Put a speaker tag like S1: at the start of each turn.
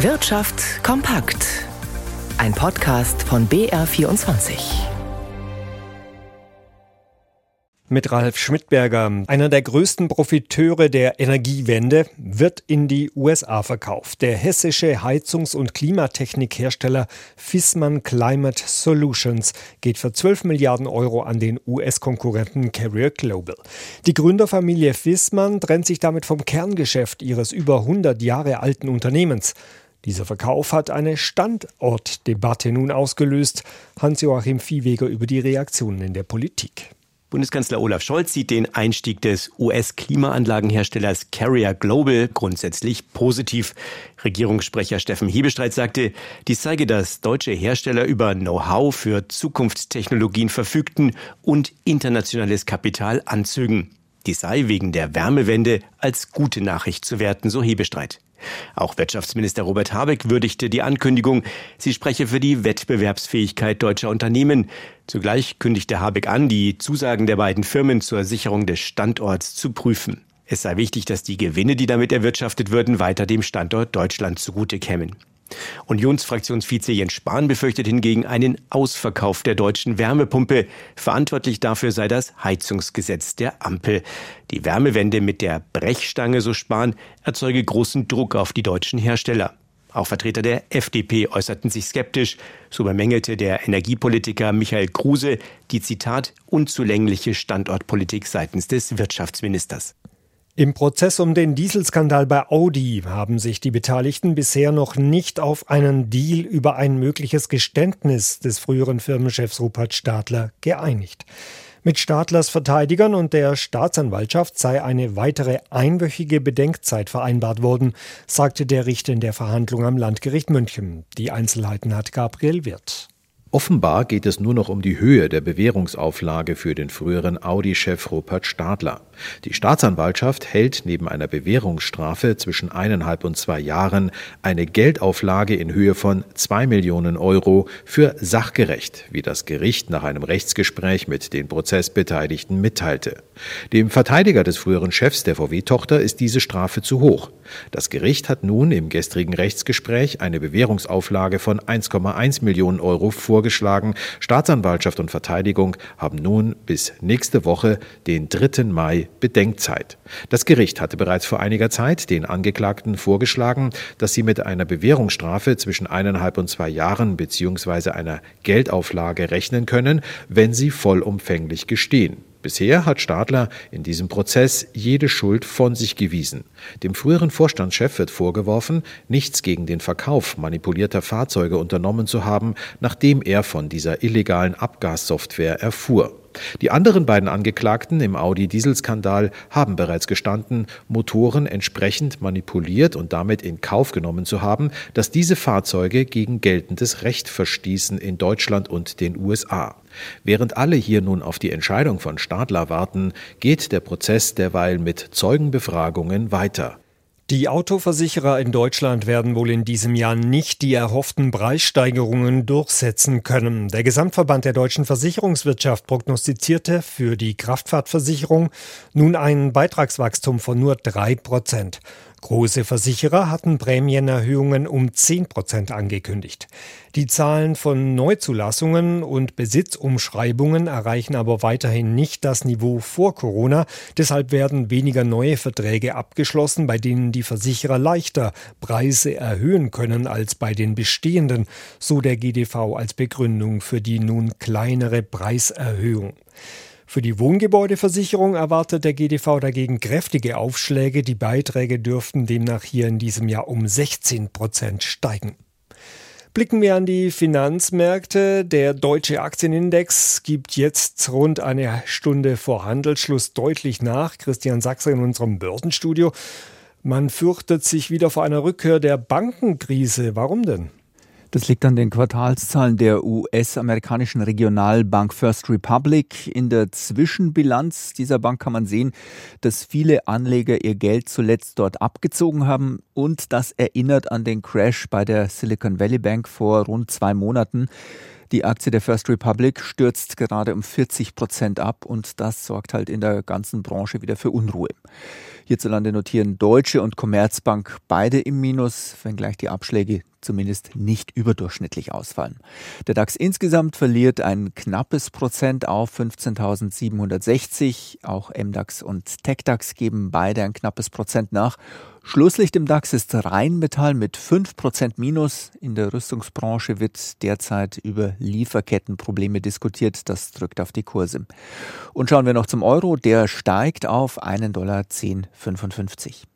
S1: Wirtschaft kompakt. Ein Podcast von BR24.
S2: Mit Ralf Schmidberger, einer der größten Profiteure der Energiewende, wird in die USA verkauft. Der hessische Heizungs- und Klimatechnikhersteller Fissmann Climate Solutions geht für 12 Milliarden Euro an den US-Konkurrenten Carrier Global. Die Gründerfamilie Fissmann trennt sich damit vom Kerngeschäft ihres über 100 Jahre alten Unternehmens. Dieser Verkauf hat eine Standortdebatte nun ausgelöst. Hans-Joachim Viehweger über die Reaktionen in der Politik.
S3: Bundeskanzler Olaf Scholz sieht den Einstieg des US-Klimaanlagenherstellers Carrier Global grundsätzlich positiv. Regierungssprecher Steffen Hebestreit sagte, dies zeige, dass deutsche Hersteller über Know-how für Zukunftstechnologien verfügten und internationales Kapital anzögen. Dies sei wegen der Wärmewende als gute Nachricht zu werten, so Hebestreit. Auch Wirtschaftsminister Robert Habeck würdigte die Ankündigung, sie spreche für die Wettbewerbsfähigkeit deutscher Unternehmen. Zugleich kündigte Habeck an, die Zusagen der beiden Firmen zur Sicherung des Standorts zu prüfen. Es sei wichtig, dass die Gewinne, die damit erwirtschaftet würden, weiter dem Standort Deutschland zugute kämen. Unionsfraktionsvize Jens Spahn befürchtet hingegen einen Ausverkauf der deutschen Wärmepumpe. Verantwortlich dafür sei das Heizungsgesetz der Ampel. Die Wärmewende mit der Brechstange, so Spahn, erzeuge großen Druck auf die deutschen Hersteller. Auch Vertreter der FDP äußerten sich skeptisch. So bemängelte der Energiepolitiker Michael Kruse die Zitat unzulängliche Standortpolitik seitens des Wirtschaftsministers.
S2: Im Prozess um den Dieselskandal bei Audi haben sich die Beteiligten bisher noch nicht auf einen Deal über ein mögliches Geständnis des früheren Firmenchefs Rupert Stadler geeinigt. Mit Stadlers Verteidigern und der Staatsanwaltschaft sei eine weitere einwöchige Bedenkzeit vereinbart worden, sagte der Richter in der Verhandlung am Landgericht München. Die Einzelheiten hat Gabriel Wirth.
S4: Offenbar geht es nur noch um die Höhe der Bewährungsauflage für den früheren Audi-Chef Rupert Stadler. Die Staatsanwaltschaft hält neben einer Bewährungsstrafe zwischen eineinhalb und zwei Jahren eine Geldauflage in Höhe von zwei Millionen Euro für sachgerecht, wie das Gericht nach einem Rechtsgespräch mit den Prozessbeteiligten mitteilte. Dem Verteidiger des früheren Chefs der VW-Tochter ist diese Strafe zu hoch. Das Gericht hat nun im gestrigen Rechtsgespräch eine Bewährungsauflage von 1,1 Millionen Euro vorgeschlagen. Staatsanwaltschaft und Verteidigung haben nun bis nächste Woche, den 3. Mai, Bedenkzeit. Das Gericht hatte bereits vor einiger Zeit den Angeklagten vorgeschlagen, dass sie mit einer Bewährungsstrafe zwischen eineinhalb und zwei Jahren bzw. einer Geldauflage rechnen können, wenn sie vollumfänglich gestehen. Bisher hat Stadler in diesem Prozess jede Schuld von sich gewiesen. Dem früheren Vorstandschef wird vorgeworfen, nichts gegen den Verkauf manipulierter Fahrzeuge unternommen zu haben, nachdem er von dieser illegalen Abgassoftware erfuhr. Die anderen beiden Angeklagten im Audi-Dieselskandal haben bereits gestanden, Motoren entsprechend manipuliert und damit in Kauf genommen zu haben, dass diese Fahrzeuge gegen geltendes Recht verstießen in Deutschland und den USA. Während alle hier nun auf die Entscheidung von Stadler warten, geht der Prozess derweil mit Zeugenbefragungen weiter.
S2: Die Autoversicherer in Deutschland werden wohl in diesem Jahr nicht die erhofften Preissteigerungen durchsetzen können. Der Gesamtverband der deutschen Versicherungswirtschaft prognostizierte für die Kraftfahrtversicherung nun ein Beitragswachstum von nur drei Prozent. Große Versicherer hatten Prämienerhöhungen um 10 Prozent angekündigt. Die Zahlen von Neuzulassungen und Besitzumschreibungen erreichen aber weiterhin nicht das Niveau vor Corona. Deshalb werden weniger neue Verträge abgeschlossen, bei denen die Versicherer leichter Preise erhöhen können als bei den bestehenden, so der GDV als Begründung für die nun kleinere Preiserhöhung. Für die Wohngebäudeversicherung erwartet der GDV dagegen kräftige Aufschläge. Die Beiträge dürften demnach hier in diesem Jahr um 16 Prozent steigen. Blicken wir an die Finanzmärkte. Der deutsche Aktienindex gibt jetzt rund eine Stunde vor Handelsschluss deutlich nach. Christian Sachse in unserem Börsenstudio. Man fürchtet sich wieder vor einer Rückkehr der Bankenkrise. Warum denn?
S5: Das liegt an den Quartalszahlen der US-amerikanischen Regionalbank First Republic. In der Zwischenbilanz dieser Bank kann man sehen, dass viele Anleger ihr Geld zuletzt dort abgezogen haben und das erinnert an den Crash bei der Silicon Valley Bank vor rund zwei Monaten. Die Aktie der First Republic stürzt gerade um 40 Prozent ab und das sorgt halt in der ganzen Branche wieder für Unruhe. Hierzulande notieren Deutsche und Commerzbank beide im Minus, wenngleich die Abschläge zumindest nicht überdurchschnittlich ausfallen. Der DAX insgesamt verliert ein knappes Prozent auf 15.760. Auch MDAX und TechDAX geben beide ein knappes Prozent nach. Schlusslicht im DAX ist Rheinmetall mit 5% Minus. In der Rüstungsbranche wird derzeit über Lieferkettenprobleme diskutiert. Das drückt auf die Kurse. Und schauen wir noch zum Euro. Der steigt auf 1,1055 Dollar.